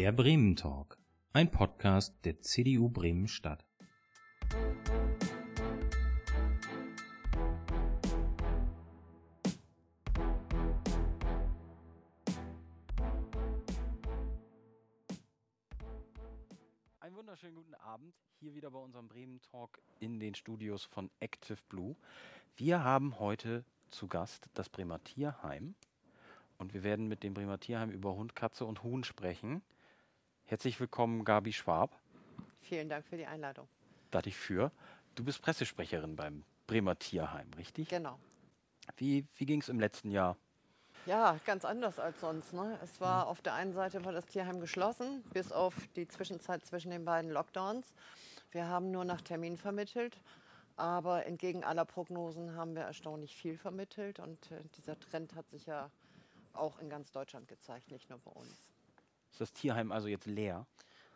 Der Bremen Talk, ein Podcast der CDU Bremen Stadt. Einen wunderschönen guten Abend hier wieder bei unserem Bremen Talk in den Studios von Active Blue. Wir haben heute zu Gast das Bremer Tierheim und wir werden mit dem Bremer Tierheim über Hund, Katze und Huhn sprechen. Herzlich willkommen, Gabi Schwab. Vielen Dank für die Einladung. Da dich für. Du bist Pressesprecherin beim Bremer Tierheim, richtig? Genau. Wie, wie ging es im letzten Jahr? Ja, ganz anders als sonst. Ne? Es war auf der einen Seite war das Tierheim geschlossen, bis auf die Zwischenzeit zwischen den beiden Lockdowns. Wir haben nur nach Termin vermittelt, aber entgegen aller Prognosen haben wir erstaunlich viel vermittelt und äh, dieser Trend hat sich ja auch in ganz Deutschland gezeigt, nicht nur bei uns. Ist das Tierheim also jetzt leer?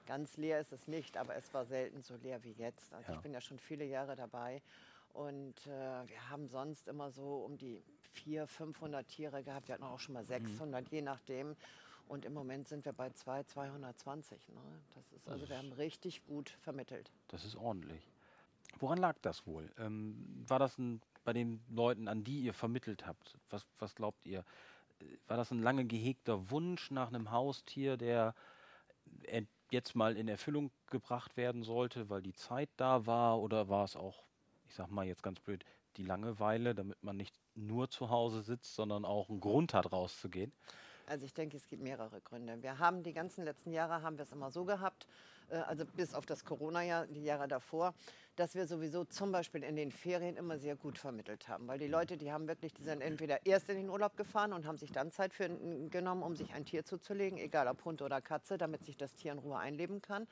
Ganz leer ist es nicht, aber es war selten so leer wie jetzt. Also Ja. ich bin ja schon viele Jahre dabei und äh, wir haben sonst immer so um die 400, 500 Tiere gehabt. Wir hatten auch schon mal 600, je nachdem. Und im Moment sind wir bei 2, 220. Ne? Das ist, also wir haben richtig gut vermittelt. Das ist ordentlich. Woran lag das wohl? Ähm, war das ein, bei den Leuten, an die ihr vermittelt habt? Was, was glaubt ihr? War das ein lange gehegter Wunsch nach einem Haustier, der äh, jetzt mal in Erfüllung gebracht werden sollte, weil die Zeit da war? Oder war es auch, ich sag mal jetzt ganz blöd, die Langeweile, damit man nicht nur zu Hause sitzt, sondern auch einen Grund hat, rauszugehen? Also ich denke, es gibt mehrere Gründe. Wir haben die ganzen letzten Jahre haben wir es immer so gehabt, äh, also bis auf das Corona-Jahr, die Jahre davor, dass wir sowieso zum Beispiel in den Ferien immer sehr gut vermittelt haben. Weil die Leute, die haben wirklich, die sind entweder erst in den Urlaub gefahren und haben sich dann Zeit für, genommen, um sich ein Tier zuzulegen, egal ob Hund oder Katze, damit sich das Tier in Ruhe einleben kann.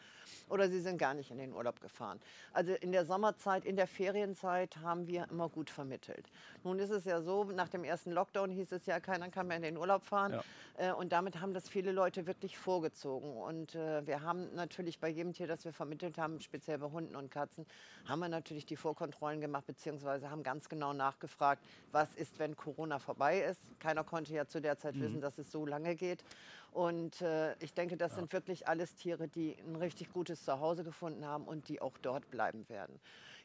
Oder sie sind gar nicht in den Urlaub gefahren. Also in der Sommerzeit, in der Ferienzeit haben wir immer gut vermittelt. Nun ist es ja so, nach dem ersten Lockdown hieß es ja, keiner kann mehr in den Urlaub fahren. Ja. Äh, Und damit haben das viele Leute wirklich vorgezogen. Und äh, wir haben natürlich bei jedem Tier, das wir vermittelt haben, speziell bei Hunden und Katzen, haben wir natürlich die Vorkontrollen gemacht, beziehungsweise haben ganz genau nachgefragt, was ist, wenn Corona vorbei ist. Keiner konnte ja zu der Zeit wissen, dass es so lange geht. Und äh, ich denke, das sind wirklich alles Tiere, die ein richtig gutes Zuhause gefunden haben und die auch dort bleiben werden.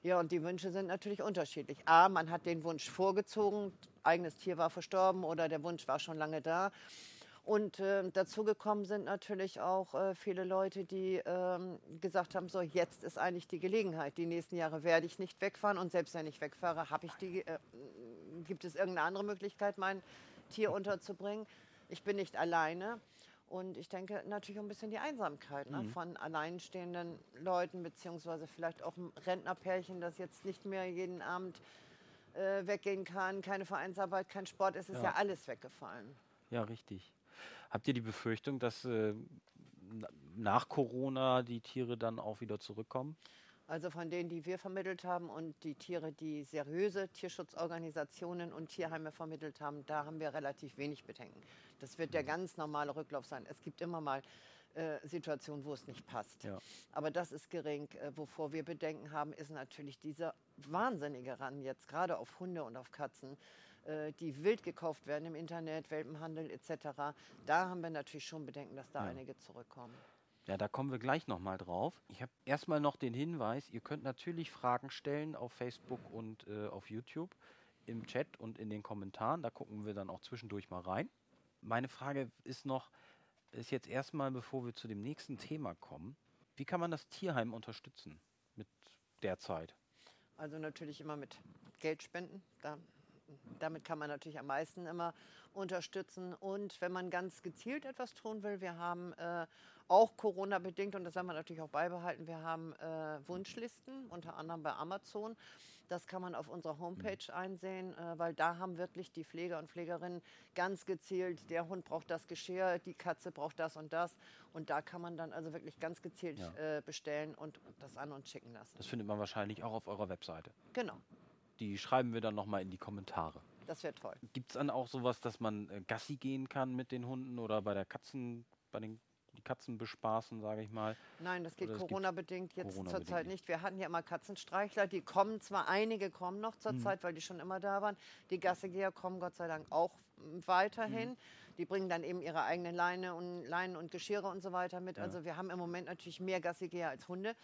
Ja, und die Wünsche sind natürlich unterschiedlich. A, man hat den Wunsch vorgezogen, eigenes Tier war verstorben oder der Wunsch war schon lange da. Und äh, dazu gekommen sind natürlich auch äh, viele Leute, die ähm, gesagt haben, so jetzt ist eigentlich die Gelegenheit. Die nächsten Jahre werde ich nicht wegfahren und selbst wenn ich wegfahre, habe ich die, äh, gibt es irgendeine andere Möglichkeit, mein Tier unterzubringen. Ich bin nicht alleine. Und ich denke natürlich auch ein bisschen die Einsamkeit ne, von alleinstehenden Leuten, beziehungsweise vielleicht auch ein Rentnerpärchen, das jetzt nicht mehr jeden Abend äh, weggehen kann, keine Vereinsarbeit, kein Sport, es ist Ja. ja alles weggefallen. Ja, richtig. Habt ihr die Befürchtung, dass äh, na- nach Corona die Tiere dann auch wieder zurückkommen? Also von denen, die wir vermittelt haben und die Tiere, die seriöse Tierschutzorganisationen und Tierheime vermittelt haben, da haben wir relativ wenig Bedenken. Das wird der ganz normale Rücklauf sein. Es gibt immer mal äh, Situationen, wo es nicht passt. Ja. Aber das ist gering. Äh, wovor wir Bedenken haben, ist natürlich dieser wahnsinnige Ran jetzt gerade auf Hunde und auf Katzen, die wild gekauft werden im Internet, Welpenhandel etc. Da haben wir natürlich schon Bedenken, dass da Ja. einige zurückkommen. Ja, da kommen wir gleich nochmal drauf. Ich habe erstmal noch den Hinweis, ihr könnt natürlich Fragen stellen auf Facebook und äh, auf YouTube, im Chat und in den Kommentaren. Da gucken wir dann auch zwischendurch mal rein. Meine Frage ist noch, ist jetzt erstmal, bevor wir zu dem nächsten Thema kommen, wie kann man das Tierheim unterstützen mit der Zeit? Also natürlich immer mit Geld spenden. Da, damit kann man natürlich am meisten immer unterstützen. Und wenn man ganz gezielt etwas tun will, wir haben äh, auch Corona-bedingt, und das werden wir natürlich auch beibehalten, wir haben äh, Wunschlisten, unter anderem bei Amazon. Das kann man auf unserer Homepage einsehen, äh, weil da haben wirklich die Pfleger und Pflegerinnen ganz gezielt, der Hund braucht das Geschirr, die Katze braucht das und das. Und da kann man dann also wirklich ganz gezielt Ja. äh, bestellen und das an uns schicken lassen. Das findet man wahrscheinlich auch auf eurer Webseite. Genau, Die schreiben wir dann nochmal in die Kommentare. das wäre toll. Gibt es dann auch sowas, dass man äh, Gassi gehen kann mit den Hunden oder bei der Katzen, bei den die Katzen bespaßen, sage ich mal. Nein, das geht Corona-bedingt jetzt Corona-bedingt zurzeit nicht. Wir hatten ja immer Katzenstreichler, die kommen zwar, einige kommen noch Mhm. zurzeit, weil die schon immer da waren. Die Gassegeher kommen Gott sei Dank auch mm, weiterhin. Mhm. Die bringen dann eben ihre eigenen Leine und, Leinen und Geschirre und so weiter mit. Also wir haben im Moment natürlich mehr Gassegeher als Hunde.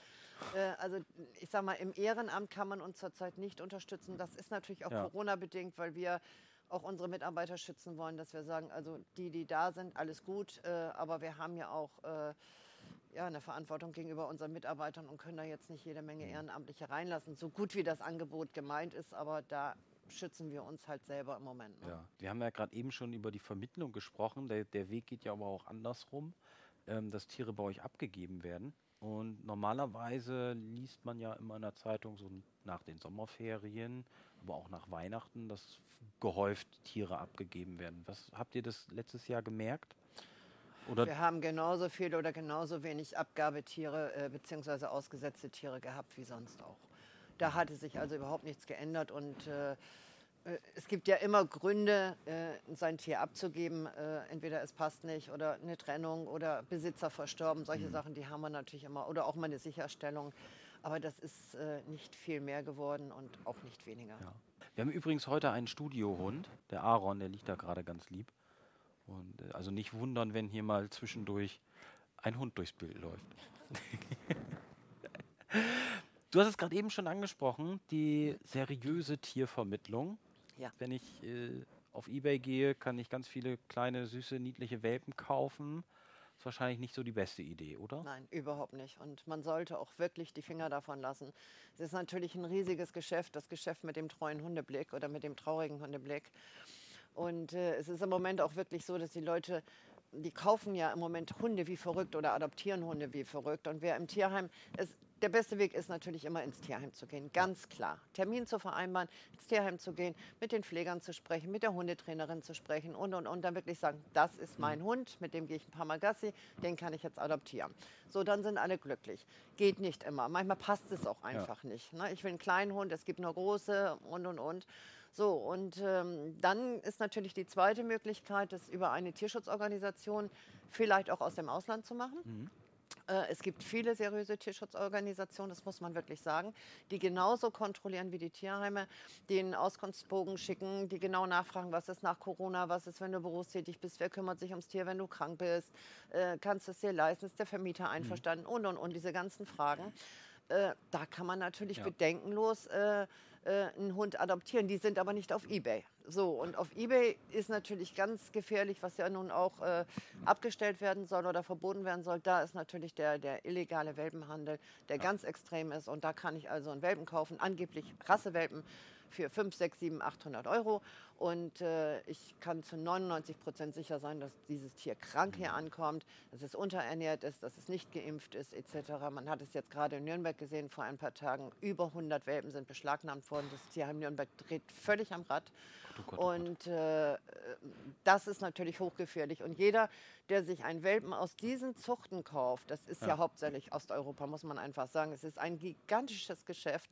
Äh, also ich sag mal, im Ehrenamt kann man uns zurzeit nicht unterstützen. Das ist natürlich auch Ja. Corona-bedingt, weil wir auch unsere Mitarbeiter schützen wollen, dass wir sagen, also die, die da sind, alles gut, äh, aber wir haben ja auch äh, ja, eine Verantwortung gegenüber unseren Mitarbeitern und können da jetzt nicht jede Menge Ehrenamtliche reinlassen, so gut wie das Angebot gemeint ist, aber da schützen wir uns halt selber im Moment. Ne? Ja. Wir haben ja gerade eben schon über die Vermittlung gesprochen. Der, der Weg geht ja aber auch andersrum, ähm, dass Tiere bei euch abgegeben werden. Und normalerweise liest man ja immer in der Zeitung so nach den Sommerferien, aber auch nach Weihnachten, dass gehäuft Tiere abgegeben werden. Was habt ihr das letztes Jahr gemerkt? Oder Wir haben genauso viel oder genauso wenig Abgabetiere äh, bzw. ausgesetzte Tiere gehabt wie sonst auch. Da hatte sich also überhaupt nichts geändert und äh, es gibt ja immer Gründe, äh, sein Tier abzugeben. Äh, entweder es passt nicht oder eine Trennung oder Besitzer verstorben. Solche Sachen, die haben wir natürlich immer. Oder auch mal eine Sicherstellung. Aber das ist äh, nicht viel mehr geworden und auch nicht weniger. Ja. Wir haben übrigens heute einen Studiohund, der Aaron, der liegt da gerade ganz lieb. Und äh, also nicht wundern, wenn hier mal zwischendurch ein Hund durchs Bild läuft. du hast es gerade eben schon angesprochen, die seriöse Tiervermittlung. Ja. Wenn ich äh, auf Ebay gehe, kann ich ganz viele kleine, süße, niedliche Welpen kaufen. Ist wahrscheinlich nicht so die beste Idee, oder? Nein, überhaupt nicht. Und man sollte auch wirklich die Finger davon lassen. Es ist natürlich ein riesiges Geschäft, das Geschäft mit dem treuen Hundeblick oder mit dem traurigen Hundeblick. Und äh, es ist im Moment auch wirklich so, dass die Leute, die kaufen ja im Moment Hunde wie verrückt oder adoptieren Hunde wie verrückt. Und wer im Tierheim, es, der beste Weg ist natürlich immer ins Tierheim zu gehen, ganz klar. Termin zu vereinbaren, ins Tierheim zu gehen, mit den Pflegern zu sprechen, mit der Hundetrainerin zu sprechen und und und dann wirklich sagen, das ist mein Hund, mit dem gehe ich ein paar Mal Gassi, den kann ich jetzt adoptieren. So, dann sind alle glücklich. Geht nicht immer. Manchmal passt es auch einfach nicht. Ne? Ich will einen kleinen Hund, es gibt nur große und und und. So, und ähm, dann ist natürlich die zweite Möglichkeit, das über eine Tierschutzorganisation vielleicht auch aus dem Ausland zu machen. Äh, Es gibt viele seriöse Tierschutzorganisationen, das muss man wirklich sagen, die genauso kontrollieren wie die Tierheime, die einen Auskunftsbogen schicken, die genau nachfragen, was ist nach Corona, was ist, wenn du berufstätig bist, wer kümmert sich ums Tier, wenn du krank bist, äh, kannst du es dir leisten, ist der Vermieter einverstanden und und und diese ganzen Fragen. Äh, da kann man natürlich Ja. bedenkenlos äh, äh, einen Hund adoptieren. Die sind aber nicht auf Ebay. So, und auf Ebay ist natürlich ganz gefährlich, was ja nun auch äh, abgestellt werden soll oder verboten werden soll. Da ist natürlich der, der illegale Welpenhandel, der ganz extrem ist. Und da kann ich also einen Welpen kaufen, angeblich Rassewelpen für 5, 6, 7, 800 Euro. Und äh, ich kann zu 99 Prozent sicher sein, dass dieses Tier krank hier ankommt, dass es unterernährt ist, dass es nicht geimpft ist, etc. Man hat es jetzt gerade in Nürnberg gesehen vor ein paar Tagen. Über 100 Welpen sind beschlagnahmt worden. Das Tierheim Nürnberg dreht völlig am Rad. Oh Gott, oh Gott. Und äh, das ist natürlich hochgefährlich. Und jeder, der sich einen Welpen aus diesen Zuchten kauft, das ist ja, Ja. hauptsächlich Osteuropa, muss man einfach sagen. Es ist ein gigantisches Geschäft.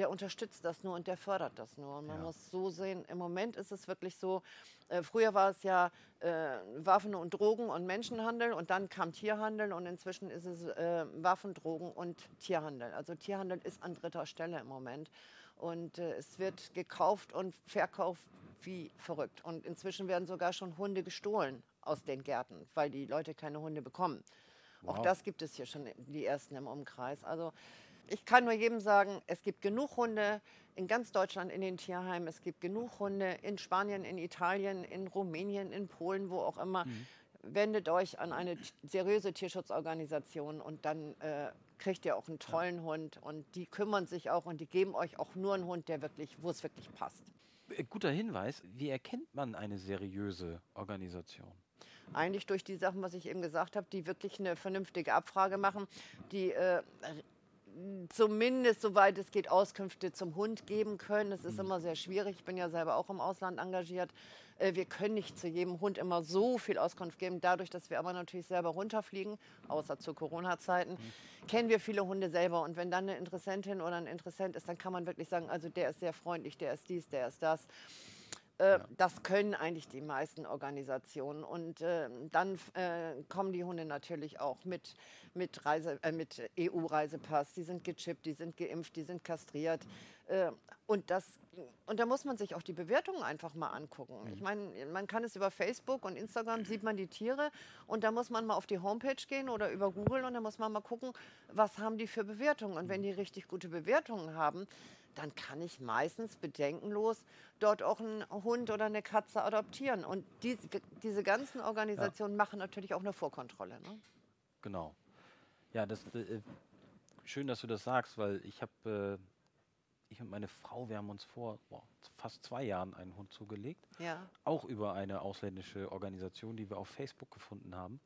Der unterstützt das nur und der fördert das nur. Und man Ja. muss so sehen, im Moment ist es wirklich so, äh, früher war es ja äh, Waffen und Drogen und Menschenhandel und dann kam Tierhandel und inzwischen ist es äh, Waffen, Drogen und Tierhandel. Also Tierhandel ist an dritter Stelle im Moment. Und äh, es wird gekauft und verkauft wie verrückt. Und inzwischen werden sogar schon Hunde gestohlen aus den Gärten, weil die Leute keine Hunde bekommen. Auch Wow. das gibt es hier schon die ersten im Umkreis. Also ich kann nur jedem sagen, es gibt genug Hunde in ganz Deutschland in den Tierheimen. Es gibt genug Hunde in Spanien, in Italien, in Rumänien, in Polen, wo auch immer. Wendet euch an eine seriöse Tierschutzorganisation und dann äh, kriegt ihr auch einen tollen Hund. Und die kümmern sich auch und die geben euch auch nur einen Hund, der wirklich, wo es wirklich passt. Äh, Guter Hinweis. Wie erkennt man eine seriöse Organisation? Eigentlich durch die Sachen, was ich eben gesagt habe, die wirklich eine vernünftige Abfrage machen, die äh, zumindest, soweit es geht, Auskünfte zum Hund geben können. Das ist immer sehr schwierig. Ich bin ja selber auch im Ausland engagiert. Äh, Wir können nicht zu jedem Hund immer so viel Auskunft geben. Dadurch, dass wir aber natürlich selber runterfliegen, außer zu Corona-Zeiten, kennen wir viele Hunde selber. Und wenn dann eine Interessentin oder ein Interessent ist, dann kann man wirklich sagen, also der ist sehr freundlich, der ist dies, der ist das. Äh, Das können eigentlich die meisten Organisationen. Und äh, dann äh, kommen die Hunde natürlich auch mit, mit, Reise, äh, mit EU-Reisepass. Die sind gechippt, die sind geimpft, die sind kastriert. Äh, und, das, und da muss man sich auch die Bewertungen einfach mal angucken. Ich meine, man kann es über Facebook und Instagram, sieht man die Tiere. Und da muss man mal auf die Homepage gehen oder über Google und da muss man mal gucken, was haben die für Bewertungen. Und wenn die richtig gute Bewertungen haben, dann kann ich meistens bedenkenlos dort auch einen Hund oder eine Katze adoptieren. Und diese, diese ganzen Organisationen machen natürlich auch eine Vorkontrolle. Ne? Genau. Ja, das äh, schön, dass du das sagst, weil ich habe, äh, ich und meine Frau, wir haben uns vor boah, fast zwei Jahren einen Hund zugelegt. Ja. Auch über eine ausländische Organisation, die wir auf Facebook gefunden haben.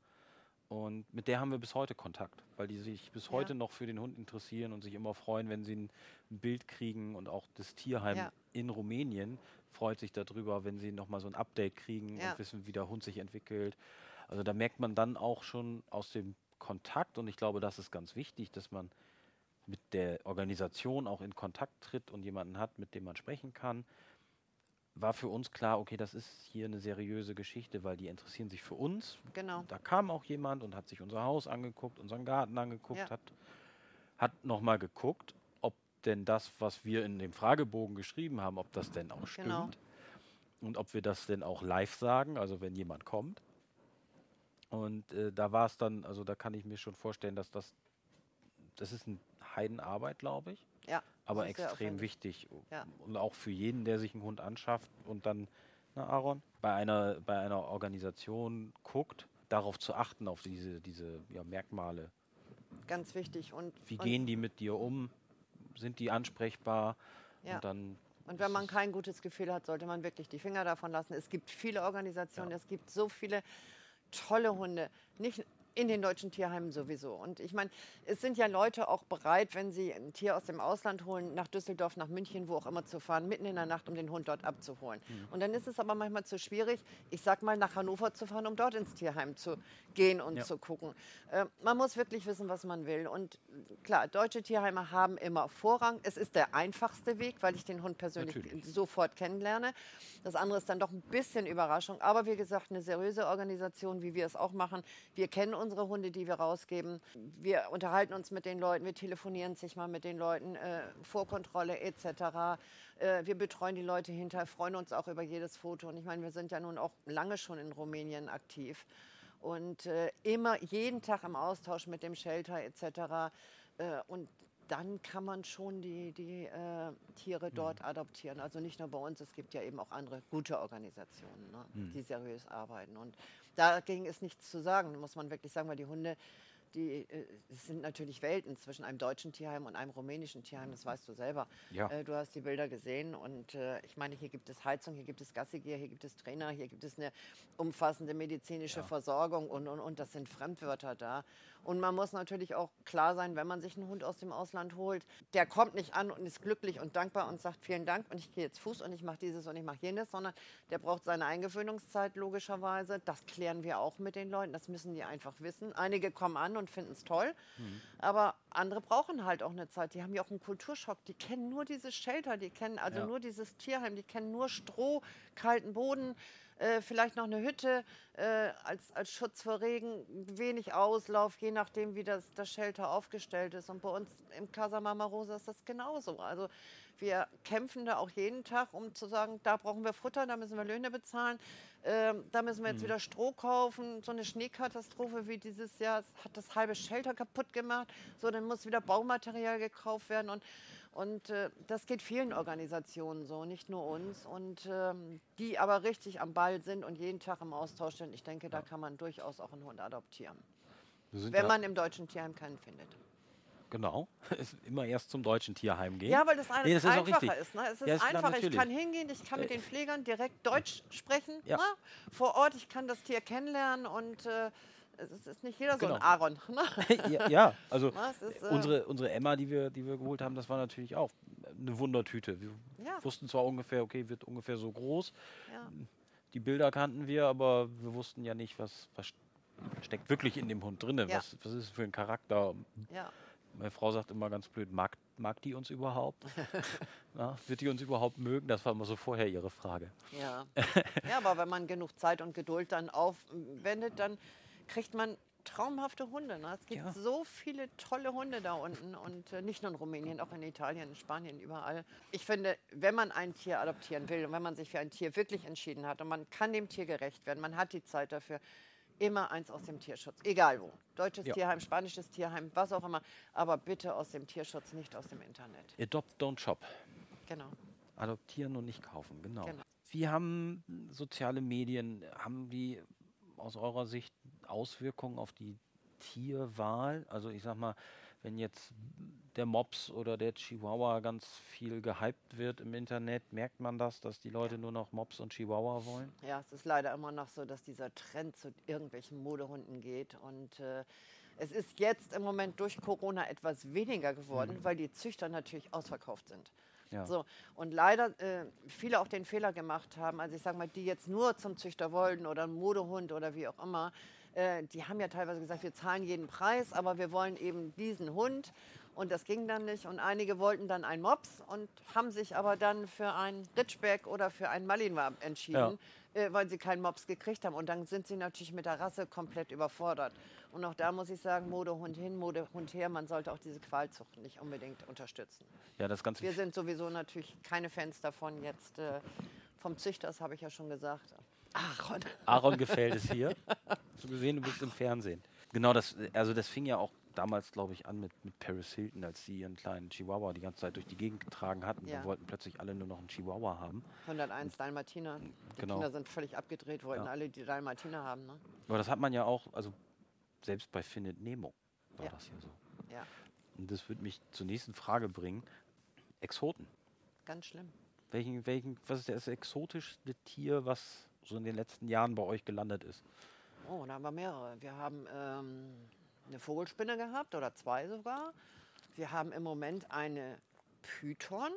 Und mit der haben wir bis heute Kontakt, weil die sich bis Ja. heute noch für den Hund interessieren und sich immer freuen, wenn sie ein, Bild kriegen. Und auch das Tierheim Ja. in Rumänien freut sich darüber, wenn sie nochmal so ein Update kriegen Ja. und wissen, wie der Hund sich entwickelt. Also da merkt man dann auch schon aus dem Kontakt, und ich glaube, das ist ganz wichtig, dass man mit der Organisation auch in Kontakt tritt und jemanden hat, mit dem man sprechen kann, war für uns klar, okay, das ist hier eine seriöse Geschichte, weil die interessieren sich für uns. Genau. Da kam auch jemand und hat sich unser Haus angeguckt, unseren Garten angeguckt, Ja. hat, hat nochmal geguckt, ob denn das, was wir in dem Fragebogen geschrieben haben, ob das denn auch stimmt. Genau. Und ob wir das denn auch live sagen, also wenn jemand kommt. Und äh, da war es dann, also da kann ich mir schon vorstellen, dass das, das ist eine Heidenarbeit, glaube ich Ja. aber extrem wichtig. Ja. Und auch für jeden, der sich einen Hund anschafft und dann, na Aaron, bei einer, bei einer Organisation guckt, darauf zu achten, auf diese, diese ja, Merkmale. Ganz wichtig. Und, Wie und, gehen die mit dir um? Sind die ansprechbar? Ja. Und dann Und wenn man kein gutes Gefühl hat, sollte man wirklich die Finger davon lassen. Es gibt viele Organisationen, Ja. es gibt so viele tolle Hunde. Nicht in den deutschen Tierheimen sowieso. Und ich meine, es sind ja Leute auch bereit, wenn sie ein Tier aus dem Ausland holen, nach Düsseldorf, nach München, wo auch immer zu fahren, mitten in der Nacht, um den Hund dort abzuholen. Und dann ist es aber manchmal zu schwierig, ich sag mal, nach Hannover zu fahren, um dort ins Tierheim zu gehen und Ja. zu gucken. Äh, man muss wirklich wissen, was man will. Und klar, deutsche Tierheime haben immer Vorrang. Es ist der einfachste Weg, weil ich den Hund persönlich Natürlich. sofort kennenlerne. Das andere ist dann doch ein bisschen Überraschung. Aber wie gesagt, eine seriöse Organisation, wie wir es auch machen. Wir kennen unsere Hunde, die wir rausgeben. Wir unterhalten uns mit den Leuten, wir telefonieren sich mal mit den Leuten, äh, Vorkontrolle etc. Äh, wir betreuen die Leute hinterher, freuen uns auch über jedes Foto. Und ich meine, wir sind ja nun auch lange schon in Rumänien aktiv. Und äh, immer jeden Tag im Austausch mit dem Shelter etc. Äh, und dann kann man schon die, die äh, Tiere dort adoptieren. Also nicht nur bei uns, es gibt ja eben auch andere gute Organisationen, ne, die seriös arbeiten. Und dagegen ist nichts zu sagen, muss man wirklich sagen, weil die Hunde, die äh, sind natürlich Welten zwischen einem deutschen Tierheim und einem rumänischen Tierheim, das weißt du selber. Ja. Äh, du hast die Bilder gesehen und äh, ich meine, hier gibt es Heizung, hier gibt es Gassigier, hier gibt es Trainer, hier gibt es eine umfassende medizinische Versorgung und, und, und das sind Fremdwörter da. Und man muss natürlich auch klar sein, wenn man sich einen Hund aus dem Ausland holt, der kommt nicht an und ist glücklich und dankbar und sagt vielen Dank und ich gehe jetzt Fuß und ich mache dieses und ich mache jenes, sondern der braucht seine Eingewöhnungszeit logischerweise. Das klären wir auch mit den Leuten, das müssen die einfach wissen. Einige kommen an und finden es toll, aber andere brauchen halt auch eine Zeit. Die haben ja auch einen Kulturschock, die kennen nur dieses Shelter, die kennen also Ja. nur dieses Tierheim, die kennen nur Stroh, kalten Boden, äh, vielleicht noch eine Hütte äh, als, als Schutz vor Regen, wenig Auslauf, je nachdem, wie das, das Shelter aufgestellt ist. Und bei uns im Casa Mama Rosa ist das genauso. Also wir kämpfen da auch jeden Tag, um zu sagen, da brauchen wir Futter, da müssen wir Löhne bezahlen, ähm, da müssen wir jetzt wieder Stroh kaufen. So eine Schneekatastrophe wie dieses Jahr hat das halbe Shelter kaputt gemacht. So, dann muss wieder Baumaterial gekauft werden und und äh, das geht vielen Organisationen so, nicht nur uns. Und ähm, die aber richtig am Ball sind und jeden Tag im Austausch sind. Ich denke, da kann man durchaus auch einen Hund adoptieren. Wenn ja, man im deutschen Tierheim keinen findet. genau, immer erst zum deutschen Tierheim gehen. Ja, weil das, Nee, das ist einfacher ist. Ne? Es ist Ja, ist einfacher. ich kann hingehen, ich kann mit den Pflegern direkt Deutsch sprechen. Ja. Ne? Vor Ort, ich kann das Tier kennenlernen und äh, es ist- nicht jeder so Genau. ein Aaron. Ne? ja, ja, also ist, äh, unsere, unsere Emma, die wir, die wir geholt haben, das war natürlich auch eine Wundertüte. Wir Ja. wussten zwar ungefähr, okay, wird ungefähr so groß. Ja. Die Bilder kannten wir, aber wir wussten ja nicht, was, was steckt wirklich in dem Hund drin. Was, was ist es für ein Charakter? Meine Frau sagt immer ganz blöd, mag Mag die uns überhaupt? Na, wird die uns überhaupt mögen? Das war immer so vorher Ihre Frage. Ja. ja, aber wenn man genug Zeit und Geduld dann aufwendet, dann kriegt man traumhafte Hunde. Ne? Es gibt Ja. so viele tolle Hunde da unten und äh, nicht nur in Rumänien, auch in Italien, in Spanien, überall. Ich finde, wenn man ein Tier adoptieren will und wenn man sich für ein Tier wirklich entschieden hat und man kann dem Tier gerecht werden, man hat die Zeit dafür, immer eins aus dem Tierschutz, egal wo. Deutsches Ja. Tierheim, spanisches Tierheim, was auch immer, aber bitte aus dem Tierschutz, nicht aus dem Internet. Adopt, don't shop. Genau. Adoptieren und nicht kaufen, genau. Genau. Wie haben soziale Medien, haben die aus eurer Sicht Auswirkungen auf die Tierwahl? Also ich sag mal, wenn jetzt der Mops oder der Chihuahua ganz viel gehypt wird im Internet, merkt man das, dass die Leute nur noch Mops und Chihuahua wollen? Ja, es ist leider immer noch so, dass dieser Trend zu irgendwelchen Modehunden geht. Und äh, es ist jetzt im Moment durch Corona etwas weniger geworden, weil die Züchter natürlich ausverkauft sind. Ja. So, und leider äh, viele auch den Fehler gemacht haben, also ich sage mal, die jetzt nur zum Züchter wollten oder einen Modehund oder wie auch immer, äh, die haben ja teilweise gesagt, wir zahlen jeden Preis, aber wir wollen eben diesen Hund. Und das ging dann nicht. Und einige wollten dann einen Mops und haben sich aber dann für einen Ritschbeck oder für einen Malinois entschieden, äh, weil sie keinen Mops gekriegt haben. Und dann sind sie natürlich mit der Rasse komplett überfordert. Und auch da muss ich sagen, Modehund hin, Modehund her, man sollte auch diese Qualzucht nicht unbedingt unterstützen. Ja, das Ganze. Wir sind sowieso natürlich keine Fans davon jetzt. Äh, vom Züchter, das habe ich ja schon gesagt. Aaron. Aaron gefällt es hier. Hast du gesehen, du bist im Fernsehen. Genau, das, also das fing ja auch damals, glaube ich, an mit, mit Paris Hilton, als sie ihren kleinen Chihuahua die ganze Zeit durch die Gegend getragen hatten. Ja. Dann wollten plötzlich alle nur noch einen Chihuahua haben. 101 Dalmatiner. Die Genau. Kinder sind völlig abgedreht, wollten Ja. alle die Dalmatiner haben. Ne? Aber das hat man ja auch, also selbst bei Findet Nemo war Ja. das ja so. Ja, Und das würde mich zur nächsten Frage bringen. Exoten. ganz schlimm. Welchen, welchen, was ist das exotischste Tier, was so in den letzten Jahren bei euch gelandet ist? Oh, da haben wir mehrere. Wir haben ähm, eine Vogelspinne gehabt oder zwei sogar. Wir haben im Moment eine Python,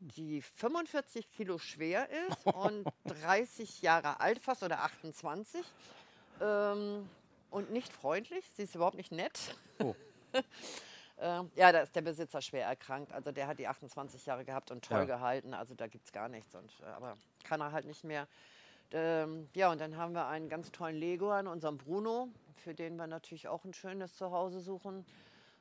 die 45 Kilo schwer ist und 30 Jahre alt fast oder 28. Ähm, und nicht freundlich. Sie ist überhaupt nicht nett. Oh. Ähm, ja, da ist der Besitzer schwer erkrankt. Also der hat die 28 Jahre gehabt und toll Ja. gehalten. Also da gibt es gar nichts. Und, äh, aber kann er halt nicht mehr. Ähm, ja, und dann haben wir einen ganz tollen Lego an unserem Bruno, für den wir natürlich auch ein schönes Zuhause suchen.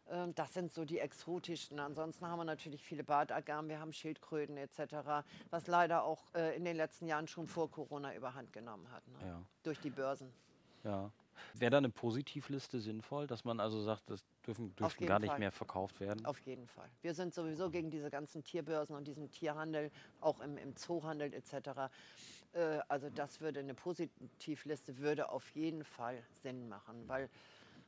Ähm, das sind so die exotischsten. Ansonsten haben wir natürlich viele Bartagamen, wir haben Schildkröten etc., was leider auch äh, in den letzten Jahren schon vor Corona überhand genommen hat. Ne? Ja. Durch die Börsen. Ja. Wäre da eine Positivliste sinnvoll, dass man also sagt, das dürfen, dürfen gar nicht Fall. mehr verkauft werden? Auf jeden Fall. Wir sind sowieso gegen diese ganzen Tierbörsen und diesen Tierhandel, auch im, im Zoohandel etc. Äh, also das würde eine Positivliste würde auf jeden Fall Sinn machen, weil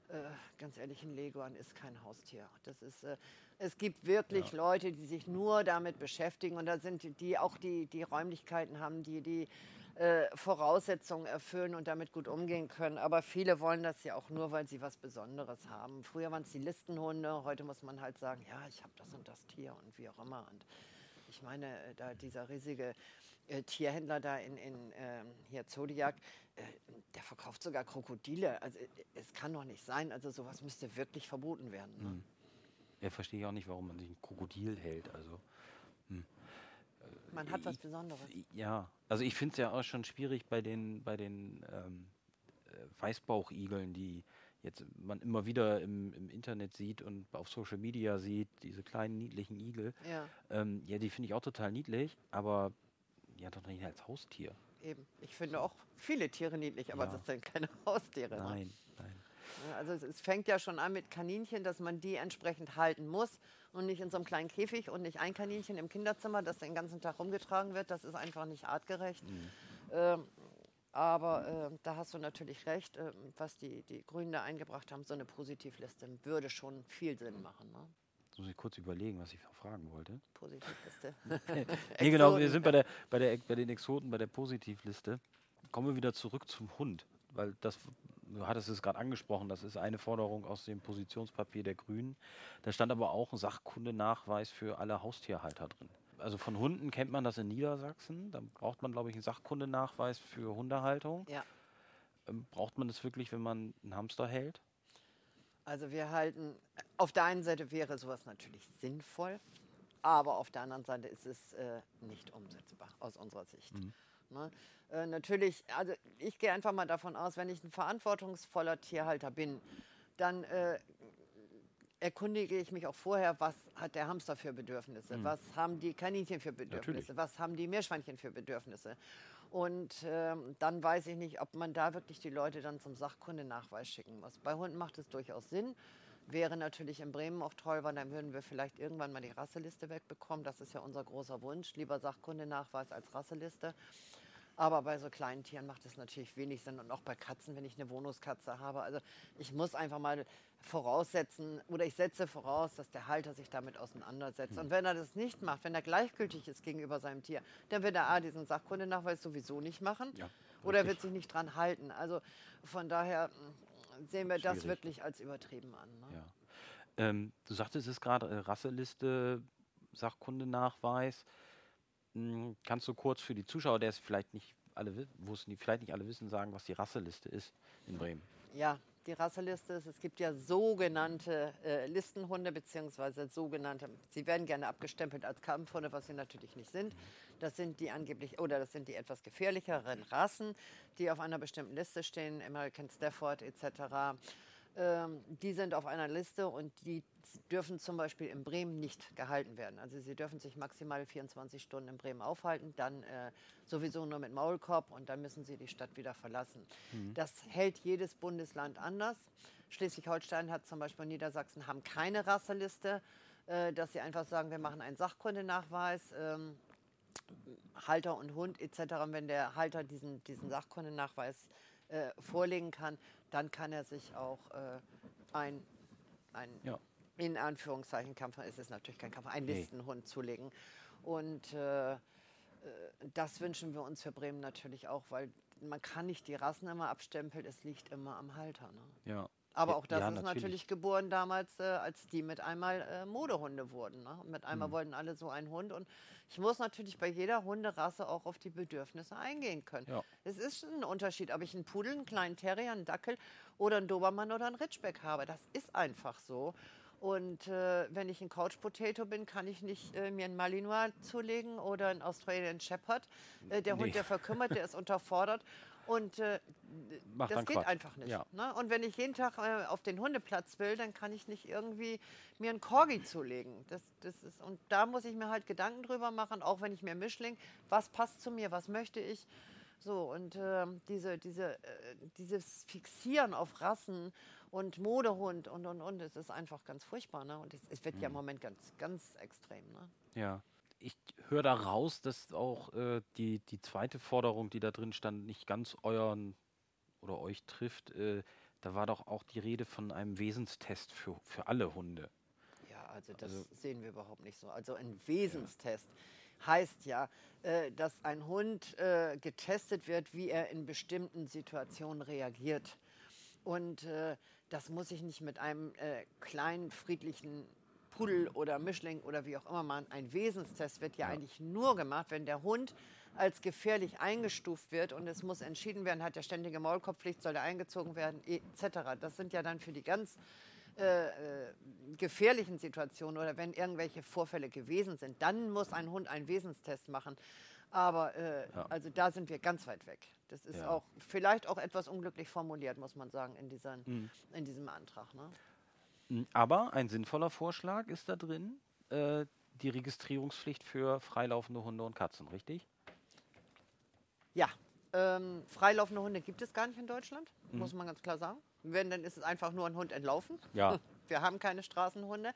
äh, ganz ehrlich, ein Leguan ist kein Haustier. Das ist, äh, es gibt wirklich Leute, die sich nur damit beschäftigen und da sind die, die auch die, die Räumlichkeiten haben, die die äh, Voraussetzungen erfüllen und damit gut umgehen können. Aber viele wollen das ja auch nur, weil sie was Besonderes haben. Früher waren es die Listenhunde, heute muss man halt sagen, ja, ich habe das und das Tier und wie auch immer. Und ich meine, äh, da dieser riesige äh, Tierhändler da in, in ähm, hier Zodiac, äh, der verkauft sogar Krokodile. Also äh, es kann doch nicht sein. Also sowas müsste wirklich verboten werden. Ne? Ja, verstehe ich auch nicht, warum man sich ein Krokodil hält. Also, Man hat was Besonderes. ja, also ich finde es ja auch schon schwierig bei den, bei den ähm, äh, Weißbauchigeln, die jetzt man immer wieder im, im Internet sieht und auf Social Media sieht, diese kleinen niedlichen Igel. Ja, Ähm, ja, die finde ich auch total niedlich, aber ja, doch nicht als Haustier. eben. Ich finde auch viele Tiere niedlich, aber Ja. das sind keine Haustiere. ne? Nein, nein. Also es, es fängt ja schon an mit Kaninchen, dass man die entsprechend halten muss und nicht in so einem kleinen Käfig und nicht ein Kaninchen im Kinderzimmer, das den ganzen Tag rumgetragen wird. Das ist einfach nicht artgerecht. Ähm, aber ähm, da hast du natürlich recht, ähm, was die, die Grünen da eingebracht haben, so eine Positivliste würde schon viel Sinn machen. Ne? Muss ich kurz überlegen, was ich fragen wollte. Positivliste. Nee, genau, wir sind bei, der, bei, der, bei den Exoten, bei der Positivliste. Kommen wir wieder zurück zum Hund, weil das, du hattest es gerade angesprochen, das ist eine Forderung aus dem Positionspapier der Grünen. Da stand aber auch ein Sachkundenachweis für alle Haustierhalter drin. Also von Hunden kennt man das in Niedersachsen. Da braucht man, glaube ich, einen Sachkundenachweis für Hundehaltung. Ja. Ähm, braucht man das wirklich, wenn man einen Hamster hält? Also wir halten, auf der einen Seite wäre sowas natürlich sinnvoll, aber auf der anderen Seite ist es äh, nicht umsetzbar aus unserer Sicht. Mhm. Ne? Äh, natürlich, also ich gehe einfach mal davon aus, wenn ich ein verantwortungsvoller Tierhalter bin, dann äh, erkundige ich mich auch vorher, was hat der Hamster für Bedürfnisse, Mhm. was haben die Kaninchen für Bedürfnisse, Natürlich. was haben die Meerschweinchen für Bedürfnisse. Und ähm, dann weiß ich nicht, ob man da wirklich die Leute dann zum Sachkundenachweis schicken muss. Bei Hunden macht es durchaus Sinn. Wäre natürlich in Bremen auch toll, weil dann würden wir vielleicht irgendwann mal die Rasseliste wegbekommen. Das ist ja unser großer Wunsch. Lieber Sachkundenachweis als Rasseliste. Aber bei so kleinen Tieren macht es natürlich wenig Sinn. Und auch bei Katzen, wenn ich eine Wohnungskatze habe. Also ich muss einfach mal voraussetzen oder ich setze voraus, dass der Halter sich damit auseinandersetzt. Und wenn er das nicht macht, wenn er gleichgültig ist gegenüber seinem Tier, dann wird er A, diesen Sachkundenachweis sowieso nicht machen Ja, oder er wird sich nicht dran halten. Also von daher sehen wir das Schwierig. wirklich als übertrieben an. Ne? Ja. Ähm, du sagtest es gerade, äh, Rasseliste, Sachkundenachweis. Hm, kannst du kurz für die Zuschauer, der es vielleicht nicht alle wussten, die vielleicht nicht alle wissen, sagen, was die Rasseliste ist in Bremen? Ja, die Rasseliste ist, es gibt ja sogenannte äh, Listenhunde, beziehungsweise sogenannte, sie werden gerne abgestempelt als Kampfhunde, was sie natürlich nicht sind. Das sind die angeblich, oder das sind die etwas gefährlicheren Rassen, die auf einer bestimmten Liste stehen, American Stafford etc. Ähm, die sind auf einer Liste und die dürfen zum Beispiel in Bremen nicht gehalten werden. Also sie dürfen sich maximal 24 Stunden in Bremen aufhalten, dann äh, sowieso nur mit Maulkorb und dann müssen sie die Stadt wieder verlassen. Das hält jedes Bundesland anders. Schleswig-Holstein hat zum Beispiel Niedersachsen haben keine Rasseliste, äh, dass sie einfach sagen, wir machen einen Sachkundenachweis. Ähm, Halter und Hund etc., wenn der Halter diesen, diesen Sachkundenachweis äh, vorlegen kann, dann kann er sich auch äh, ein, ein Ja. in Anführungszeichen Kampf, ist es natürlich kein Kampf, ein Nee. Listenhund zulegen. Und äh, äh, das wünschen wir uns für Bremen natürlich auch, weil man kann nicht die Rassen immer abstempeln, es liegt immer am Halter. Ne? Ja. Aber auch das ja, ist natürlich. geboren damals, äh, als die mit einmal äh, Modehunde wurden. Ne? Mit einmal Mhm. wollten alle so einen Hund. Und ich muss natürlich bei jeder Hunderasse auch auf die Bedürfnisse eingehen können. Ja. Es ist ein Unterschied, ob ich einen Pudel, einen kleinen Terrier, einen Dackel oder einen Dobermann oder einen Ritschbeck habe. Das ist einfach so. Und äh, wenn ich ein Couch Potato bin, kann ich nicht äh, mir einen Malinois zulegen oder einen Australian Shepherd. Äh, der Nee. Hund, der verkümmert, der ist unterfordert. Und äh, das geht Quatsch. einfach nicht. Ja. Ne? Und wenn ich jeden Tag äh, auf den Hundeplatz will, dann kann ich nicht irgendwie mir einen Corgi zulegen. Das, das ist, und da muss ich mir halt Gedanken drüber machen, auch wenn ich mir Mischling, was passt zu mir, was möchte ich. So, und ähm, diese, diese, äh, dieses Fixieren auf Rassen und Modehund und, und, und, es ist einfach ganz furchtbar. Ne? Und es, es wird ja Mhm. im Moment ganz, ganz extrem. Ne? Ja. Ich höre da raus, dass auch äh, die, die zweite Forderung, die da drin stand, nicht ganz euren oder euch trifft. Äh, da war doch auch die Rede von einem Wesenstest für, für alle Hunde. Ja, also das Also- sehen wir überhaupt nicht so. Also ein Wesenstest heißt ja, äh, dass ein Hund äh, getestet wird, wie er in bestimmten Situationen reagiert. Und äh, das muss ich nicht mit einem äh, kleinen, friedlichen Pudel oder Mischling oder wie auch immer machen. Ein Wesenstest wird ja, Ja. eigentlich nur gemacht, wenn der Hund als gefährlich eingestuft wird und es muss entschieden werden, hat er ständige Maulkorbpflicht, soll er eingezogen werden, etc. Das sind ja dann für die ganz äh, äh, gefährlichen Situationen oder wenn irgendwelche Vorfälle gewesen sind, dann muss ein Hund einen Wesenstest machen. Aber äh, Ja. also da sind wir ganz weit weg. Das ist Ja. auch vielleicht auch etwas unglücklich formuliert, muss man sagen, in, diesen, Mhm. in diesem Antrag. Ne? Mm, Aber ein sinnvoller Vorschlag ist da drin, äh, die Registrierungspflicht für freilaufende Hunde und Katzen, richtig? Ja, ähm, freilaufende Hunde gibt es gar nicht in Deutschland, Mhm. muss man ganz klar sagen. Wenn, dann ist es einfach nur ein Hund entlaufen. Ja. Wir haben keine Straßenhunde.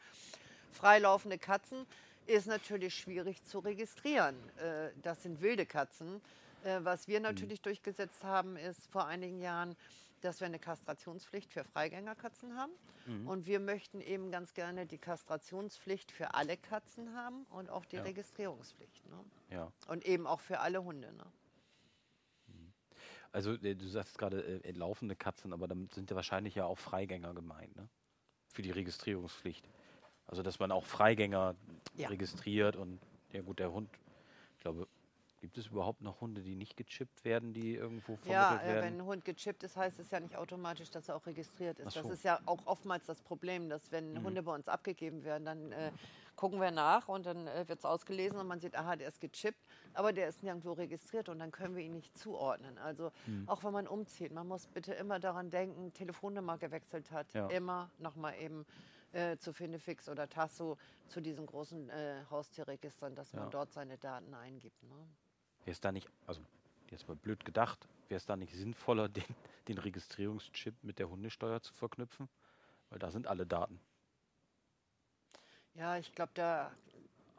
Freilaufende Katzen ist natürlich schwierig zu registrieren. Äh, das sind wilde Katzen. Äh, was wir natürlich durchgesetzt haben, ist vor einigen Jahren, dass wir eine Kastrationspflicht für Freigängerkatzen haben. Und wir möchten eben ganz gerne die Kastrationspflicht für alle Katzen haben und auch die Ja. Registrierungspflicht. Ne? Ja. Und eben auch für alle Hunde. Ne? Also äh, du sagst gerade äh, laufende Katzen, aber damit sind ja wahrscheinlich ja auch Freigänger gemeint, ne? Für die Registrierungspflicht. Also dass man auch Freigänger Ja. registriert und ja gut, der Hund, ich glaube, Gibt es überhaupt noch Hunde, die nicht gechippt werden, die irgendwo vermittelt Ja, äh, wenn werden? ein Hund gechippt ist, heißt es ja nicht automatisch, dass er auch registriert ist. So. Das ist ja auch oftmals das Problem, dass wenn Hunde bei uns abgegeben werden, dann äh, gucken wir nach und dann äh, wird es ausgelesen und man sieht, aha, der ist gechippt, aber der ist nirgendwo registriert und dann können wir ihn nicht zuordnen. Also auch wenn man umzieht, man muss bitte immer daran denken, Telefonnummer gewechselt hat, Ja. immer nochmal eben äh, zu Finefix oder Tasso zu diesen großen äh, Haustierregistern, dass Ja. man dort seine Daten eingibt. Ne? Wäre es da nicht, also jetzt mal blöd gedacht, wäre es da nicht sinnvoller, den, den Registrierungschip mit der Hundesteuer zu verknüpfen? Weil da sind alle Daten. Ja, ich glaube, da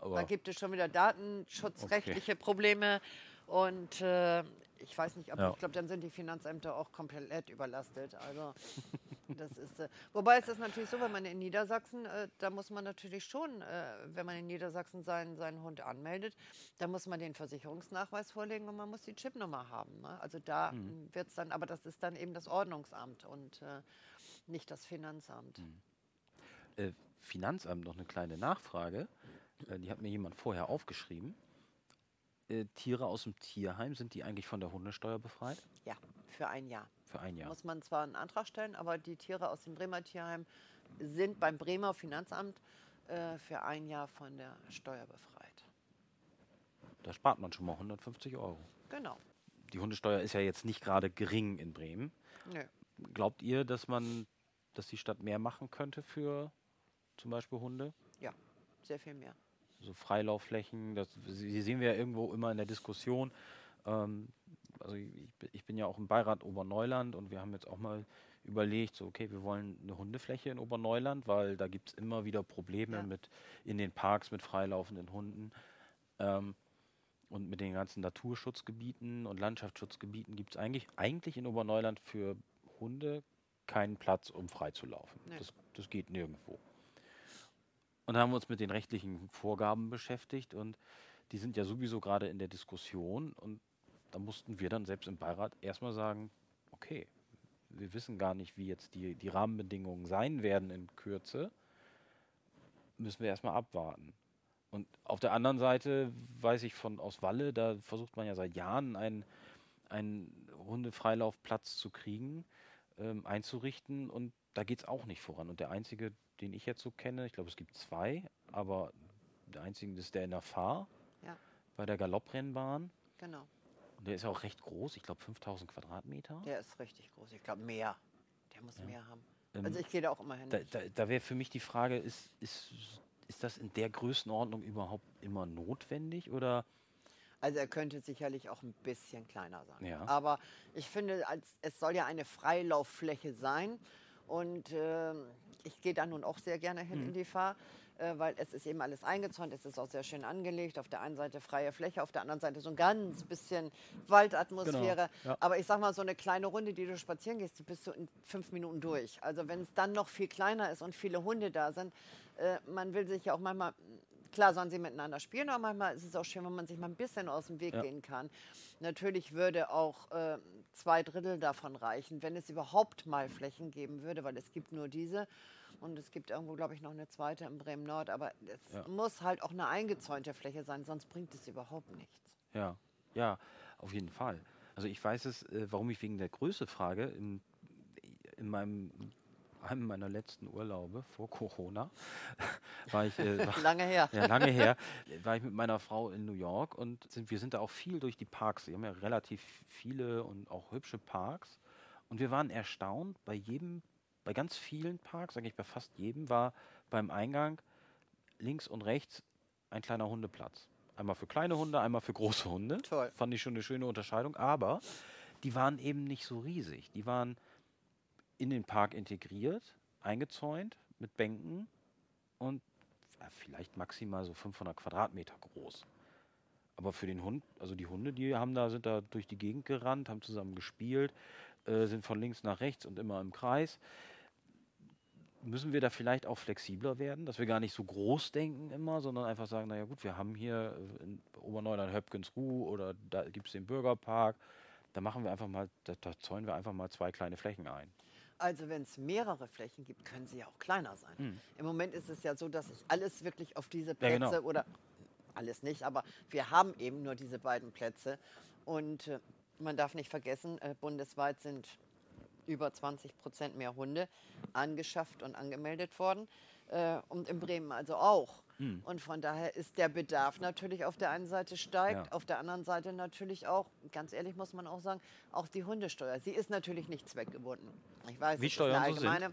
Da gibt es schon wieder datenschutzrechtliche Probleme. Und äh, ich weiß nicht, aber Ja. ich glaube, dann sind die Finanzämter auch komplett überlastet. Also das ist. Äh, wobei es ist natürlich so, wenn man in Niedersachsen, äh, da muss man natürlich schon, äh, wenn man in Niedersachsen seinen, seinen Hund anmeldet, da muss man den Versicherungsnachweis vorlegen und man muss die Chipnummer haben. Ne? Also da Mhm. wird es dann, aber das ist dann eben das Ordnungsamt und äh, nicht das Finanzamt. Mhm. äh, Finanzamt noch eine kleine Nachfrage. Äh, die hat mir jemand vorher aufgeschrieben. Äh, Tiere aus dem Tierheim, sind die eigentlich von der Hundesteuer befreit? Ja, für ein Jahr. Für ein Jahr. muss man zwar einen Antrag stellen, aber die Tiere aus dem Bremer Tierheim sind beim Bremer Finanzamt äh, für ein Jahr von der Steuer befreit. Da spart man schon mal 150 Euro. Genau. Die Hundesteuer ist ja jetzt nicht gerade gering in Bremen. Nö. Glaubt ihr, dass man, dass die Stadt mehr machen könnte für zum Beispiel Hunde? Ja, sehr viel mehr. So Freilaufflächen, das sie sehen wir ja irgendwo immer in der Diskussion. Ähm, also ich, bin- ich bin ja auch im Beirat Oberneuland und wir haben jetzt auch mal überlegt, so okay, wir wollen eine Hundefläche in Oberneuland, weil da gibt es immer wieder Probleme Ja. mit in den Parks mit freilaufenden Hunden. Ähm, und mit den ganzen Naturschutzgebieten und Landschaftsschutzgebieten gibt es eigentlich, eigentlich in Oberneuland für Hunde keinen Platz, um frei zu laufen. Nee. Das, das geht nirgendwo. Und da haben wir uns mit den rechtlichen Vorgaben beschäftigt und die sind ja sowieso gerade in der Diskussion und da mussten wir dann selbst im Beirat erstmal sagen, okay, wir wissen gar nicht, wie jetzt die, die Rahmenbedingungen sein werden in Kürze, müssen wir erstmal abwarten. Und auf der anderen Seite weiß ich von aus Walle, da versucht man ja seit Jahren einen, einen Hundefreilaufplatz zu kriegen, ähm, einzurichten und da geht es auch nicht voran. Und der einzige, den ich jetzt so kenne, ich glaube es gibt zwei, aber der einzige ist der in der Fahr Ja. bei der Galopprennbahn. Genau. Und der ist auch recht groß, ich glaube 5000 Quadratmeter. Der ist richtig groß. Ich glaube, mehr. Der muss mehr haben. Ähm, Also ich gehe da auch immer hin. Da, da, da wäre für mich die Frage, ist, ist, ist das in der Größenordnung überhaupt immer notwendig oder Also er könnte sicherlich auch ein bisschen kleiner sein. Ja. Aber ich finde, als, es soll ja eine Freilauffläche sein. Und ähm, ich gehe da nun auch sehr gerne hin Mhm. in die Fahr, äh, weil es ist eben alles eingezäunt, es ist auch sehr schön angelegt. Auf der einen Seite freie Fläche, auf der anderen Seite so ein ganz bisschen Waldatmosphäre. Genau, ja. Aber ich sag mal, so eine kleine Runde, die du spazieren gehst, die bist du in fünf Minuten durch. Also wenn es dann noch viel kleiner ist und viele Hunde da sind, äh, man will sich ja auch manchmal Klar sollen sie miteinander spielen, aber manchmal ist es auch schön, wenn man sich mal ein bisschen aus dem Weg Ja. gehen kann. Natürlich würde auch äh, zwei Drittel davon reichen, wenn es überhaupt mal Flächen geben würde, weil es gibt nur diese. Und es gibt irgendwo, glaube ich, noch eine zweite in Bremen Nord. Aber es Ja. muss halt auch eine eingezäunte Fläche sein, sonst bringt es überhaupt nichts. Ja, ja, auf jeden Fall. Also ich weiß es, äh, warum ich wegen der Größe frage. In, in meinem einem meiner letzten Urlaube vor Corona war ich äh, war, Lange her. ja, lange her, war ich mit meiner Frau in New York und sind, wir sind da auch viel durch die Parks. Wir haben ja relativ viele und auch hübsche Parks. Und wir waren erstaunt, bei jedem, bei ganz vielen Parks, eigentlich bei fast jedem, war beim Eingang links und rechts ein kleiner Hundeplatz. Einmal für kleine Hunde, einmal für große Hunde. Toll. Fand ich schon eine schöne Unterscheidung. Aber die waren eben nicht so riesig. Die waren in den Park integriert, eingezäunt mit Bänken und vielleicht maximal so 500 Quadratmeter groß. Aber für den Hund, also die Hunde, die haben da, sind da durch die Gegend gerannt, haben zusammen gespielt, äh, sind von links nach rechts und immer im Kreis. Müssen wir da vielleicht auch flexibler werden, dass wir gar nicht so groß denken immer, sondern einfach sagen, naja gut, wir haben hier äh, in Oberneuland Höpkensruh oder da gibt es den Bürgerpark, da machen wir einfach mal, da, da zäunen wir einfach mal zwei kleine Flächen ein. Also wenn es mehrere Flächen gibt, können sie ja auch kleiner sein. Hm. Im Moment ist es ja so, dass sich alles wirklich auf diese Ja, Plätze genau. oder alles nicht, aber wir haben eben nur diese beiden Plätze. Und äh, man darf nicht vergessen, äh, bundesweit sind über 20 Prozent mehr Hunde angeschafft und angemeldet worden. Äh, und in Bremen also auch. Hm. Und von daher ist der Bedarf natürlich auf der einen Seite steigt, Ja. auf der anderen Seite natürlich auch, ganz ehrlich muss man auch sagen, auch die Hundesteuer. Sie ist natürlich nicht zweckgebunden. Ich weiß, Wie es ist eine Steuern so allgemeine.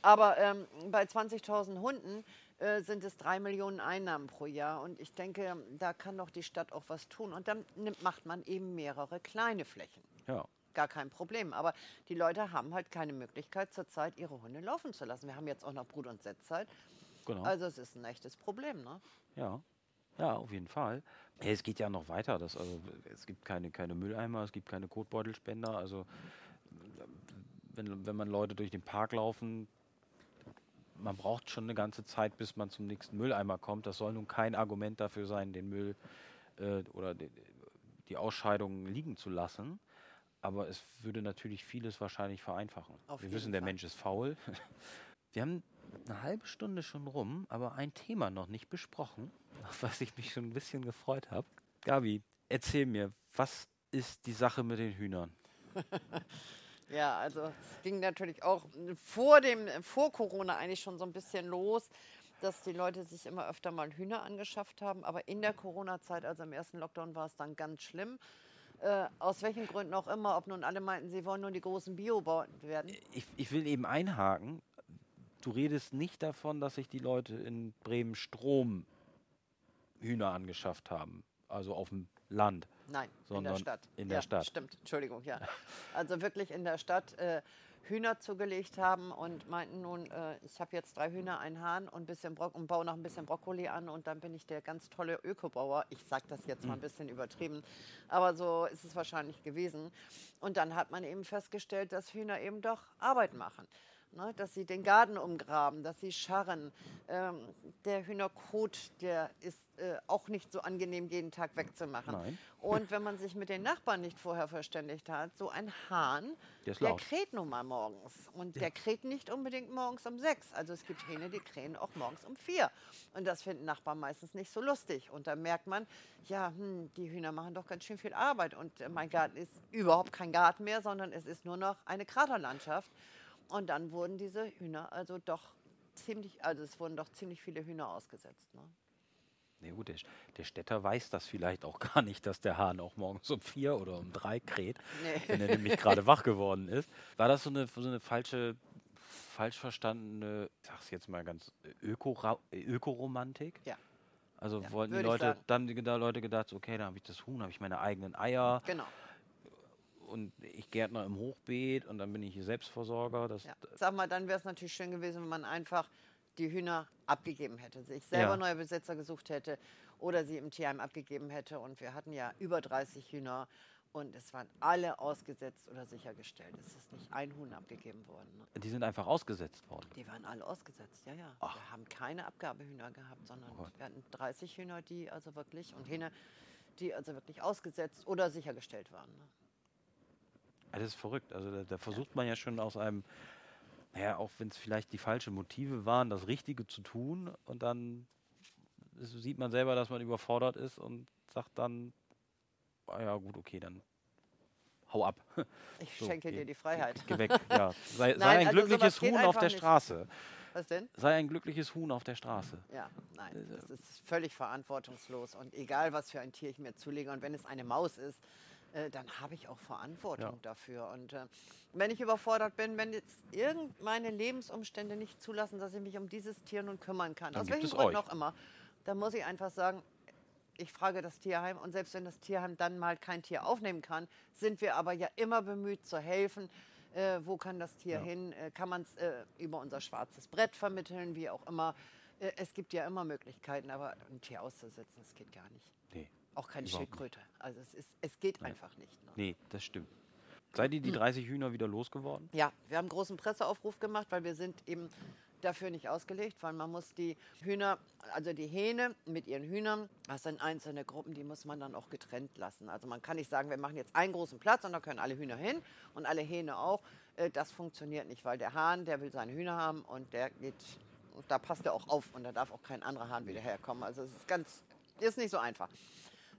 Aber ähm, bei 20.000 Hunden äh, sind es drei Millionen Einnahmen pro Jahr. Und ich denke, da kann doch die Stadt auch was tun. Und dann nimmt, macht man eben mehrere kleine Flächen. Ja. Gar kein Problem. Aber die Leute haben halt keine Möglichkeit, zurzeit ihre Hunde laufen zu lassen. Wir haben jetzt auch noch Brut- und Setzzeit. Genau. Also es ist ein echtes Problem. Ne? Ja, ja, auf jeden Fall. Ja, es geht ja noch weiter. Das, also, es gibt keine, keine Mülleimer, es gibt keine Kotbeutelspender. Also wenn, wenn man Leute durch den Park laufen, man braucht schon eine ganze Zeit, bis man zum nächsten Mülleimer kommt. Das soll nun kein Argument dafür sein, den Müll äh, oder die, die Ausscheidungen liegen zu lassen. Aber es würde natürlich vieles wahrscheinlich vereinfachen. Auf Wir wissen, der Fall. Mensch ist faul. Wir haben eine halbe Stunde schon rum, aber ein Thema noch nicht besprochen, auf was ich mich schon ein bisschen gefreut habe. Gabi, erzähl mir, was ist die Sache mit den Hühnern? Ja, also es ging natürlich auch vor dem, vor Corona eigentlich schon so ein bisschen los, dass die Leute sich immer öfter mal Hühner angeschafft haben. Aber in der Corona-Zeit, also im ersten Lockdown, war es dann ganz schlimm. Äh, aus welchen Gründen auch immer, ob nun alle meinten, sie wollen nur die großen Biobauern werden. Ich, ich will eben einhaken. Du redest nicht davon, dass sich die Leute in Bremen Strom Hühner angeschafft haben, also auf dem Land. Nein, in Sondern der Stadt. in der ja, Stadt. Stimmt, Entschuldigung, ja. Also wirklich in der Stadt äh, Hühner zugelegt haben und meinten nun, äh, ich habe jetzt drei Hühner, einen Hahn und, bisschen Bro und baue noch ein bisschen Brokkoli an und dann bin ich der ganz tolle Ökobauer. Ich sage das jetzt Hm. mal ein bisschen übertrieben, aber so ist es wahrscheinlich gewesen. Und dann hat man eben festgestellt, dass Hühner eben doch Arbeit machen. Ne, dass sie den Garten umgraben, dass sie scharren. Ähm, der Hühnerkot, der ist äh, auch nicht so angenehm, jeden Tag wegzumachen. Nein. Und wenn man sich mit den Nachbarn nicht vorher verständigt hat, so ein Hahn, Der der kräht nun mal morgens. Und der kräht nicht unbedingt morgens um sechs. Also es gibt Hähne, die krähen auch morgens um vier. Und das finden Nachbarn meistens nicht so lustig. Und da merkt man, ja, hm, die Hühner machen doch ganz schön viel Arbeit. Und äh, mein Garten ist überhaupt kein Garten mehr, sondern es ist nur noch eine Kraterlandschaft. Und dann wurden diese Hühner also doch ziemlich, also es wurden doch ziemlich viele Hühner ausgesetzt. Ne? Na gut, der, der Städter weiß das vielleicht auch gar nicht, dass der Hahn auch morgens um vier oder um drei kräht, Nee. wenn er nämlich gerade wach geworden ist. War das so eine, so eine falsche, falsch verstandene, ich sag's jetzt mal ganz, Öko Ökoromantik? Ja. Also Ja, wollten die Leute, dann die da Leute gedacht, okay, da habe ich das Huhn, habe ich meine eigenen Eier Genau. Und ich Gärtner im Hochbeet und dann bin ich hier Selbstversorger. Das, Ja. Sag mal, dann wäre es natürlich schön gewesen, wenn man einfach die Hühner abgegeben hätte, sich selber Ja. neue Besitzer gesucht hätte oder sie im Tierheim abgegeben hätte. Und wir hatten ja über 30 Hühner und es waren alle ausgesetzt oder sichergestellt. Es ist nicht ein Huhn abgegeben worden. Ne? Die sind einfach ausgesetzt worden. Die waren alle ausgesetzt, ja, ja. Ach. Wir haben keine Abgabehühner gehabt, sondern Oh wir hatten 30 Hühner, die also wirklich und Hähne, die also wirklich ausgesetzt oder sichergestellt waren. Ne? Das ist verrückt. Also da, da versucht man ja schon aus einem, naja, auch wenn es vielleicht die falschen Motive waren, das Richtige zu tun und dann sieht man selber, dass man überfordert ist und sagt dann, ah ja gut, okay, dann hau ab. Ich So, schenke geh- dir die Freiheit. Geh weg. Ja. Sei, sei Nein, ein also glückliches Huhn auf der nicht. Straße. Was denn? Sei ein glückliches Huhn auf der Straße. Ja, nein, Also das ist völlig verantwortungslos. Und egal, was für ein Tier ich mir zulege, und wenn es eine Maus ist, äh, dann habe ich auch Verantwortung Ja. dafür. Und äh, wenn ich überfordert bin, wenn jetzt irgend meine Lebensumstände nicht zulassen, dass ich mich um dieses Tier nun kümmern kann, Dann aus es Gründen euch. auch immer, dann muss ich einfach sagen, ich frage das Tierheim und selbst wenn das Tierheim dann mal kein Tier aufnehmen kann, sind wir aber ja immer bemüht zu helfen. Äh, wo kann das Tier Ja. hin? Äh, kann man es äh, über unser schwarzes Brett vermitteln, wie auch immer. Es gibt ja immer Möglichkeiten, aber ein Tier auszusetzen, das geht gar nicht. Nee, Auch keine Überhaupt Schildkröte. Also es, ist, es geht einfach nicht. Ne? nee, das stimmt. Seid ihr die 30 Hühner wieder losgeworden? Ja, wir haben einen großen Presseaufruf gemacht, weil wir sind eben dafür nicht ausgelegt, weil man muss die Hühner, also die Hähne mit ihren Hühnern, das sind einzelne Gruppen, die muss man dann auch getrennt lassen. Also man kann nicht sagen, wir machen jetzt einen großen Platz und da können alle Hühner hin und alle Hähne auch. Äh, Das funktioniert nicht, weil der Hahn, der will seine Hühner haben und der geht, und da passt er auch auf und da darf auch kein anderer Hahn wieder herkommen. Also es ist ganz ist nicht so einfach.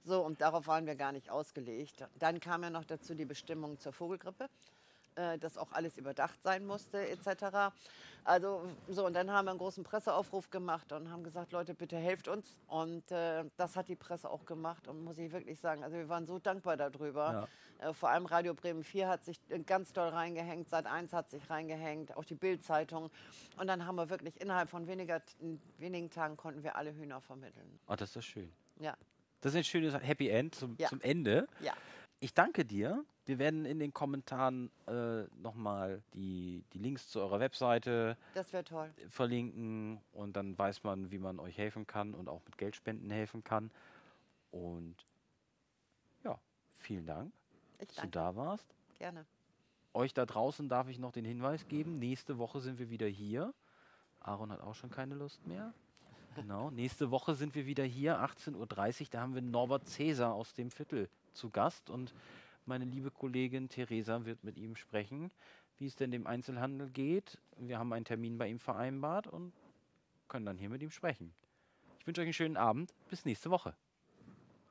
So, und darauf waren wir gar nicht ausgelegt. Dann kam ja noch dazu die Bestimmung zur Vogelgrippe, äh, dass auch alles überdacht sein musste, etc. Also, so, und dann haben wir einen großen Presseaufruf gemacht und haben gesagt, Leute, bitte helft uns. Und äh, das hat die Presse auch gemacht. Und muss ich wirklich sagen, also wir waren so dankbar darüber. Äh, vor allem Radio Bremen 4 hat sich ganz doll reingehängt, Sat 1 hat sich reingehängt, auch die Bild-Zeitung. Und dann haben wir wirklich innerhalb von weniger, wenigen Tagen konnten wir alle Hühner vermitteln. Oh, das ist schön. Ja, Das ist ein schönes Happy End zum, Ja. zum Ende. ja. Ich danke dir. Wir werden in den Kommentaren äh, nochmal die, die Links zu eurer Webseite toll. verlinken und dann weiß man, wie man euch helfen kann und auch mit Geldspenden helfen kann. Und ja, vielen Dank, Ich dass du danke. da warst. Gerne. Euch da draußen darf ich noch den Hinweis geben. Nächste Woche sind wir wieder hier. Aaron hat auch schon keine Lust mehr. Genau. Nächste Woche sind wir wieder hier, 18.30 Uhr. Da haben wir Norbert Cäsar aus dem Viertel zu Gast. Und meine liebe Kollegin Theresa wird mit ihm sprechen, wie es denn dem Einzelhandel geht. Wir haben einen Termin bei ihm vereinbart und können dann hier mit ihm sprechen. Ich wünsche euch einen schönen Abend. Bis nächste Woche.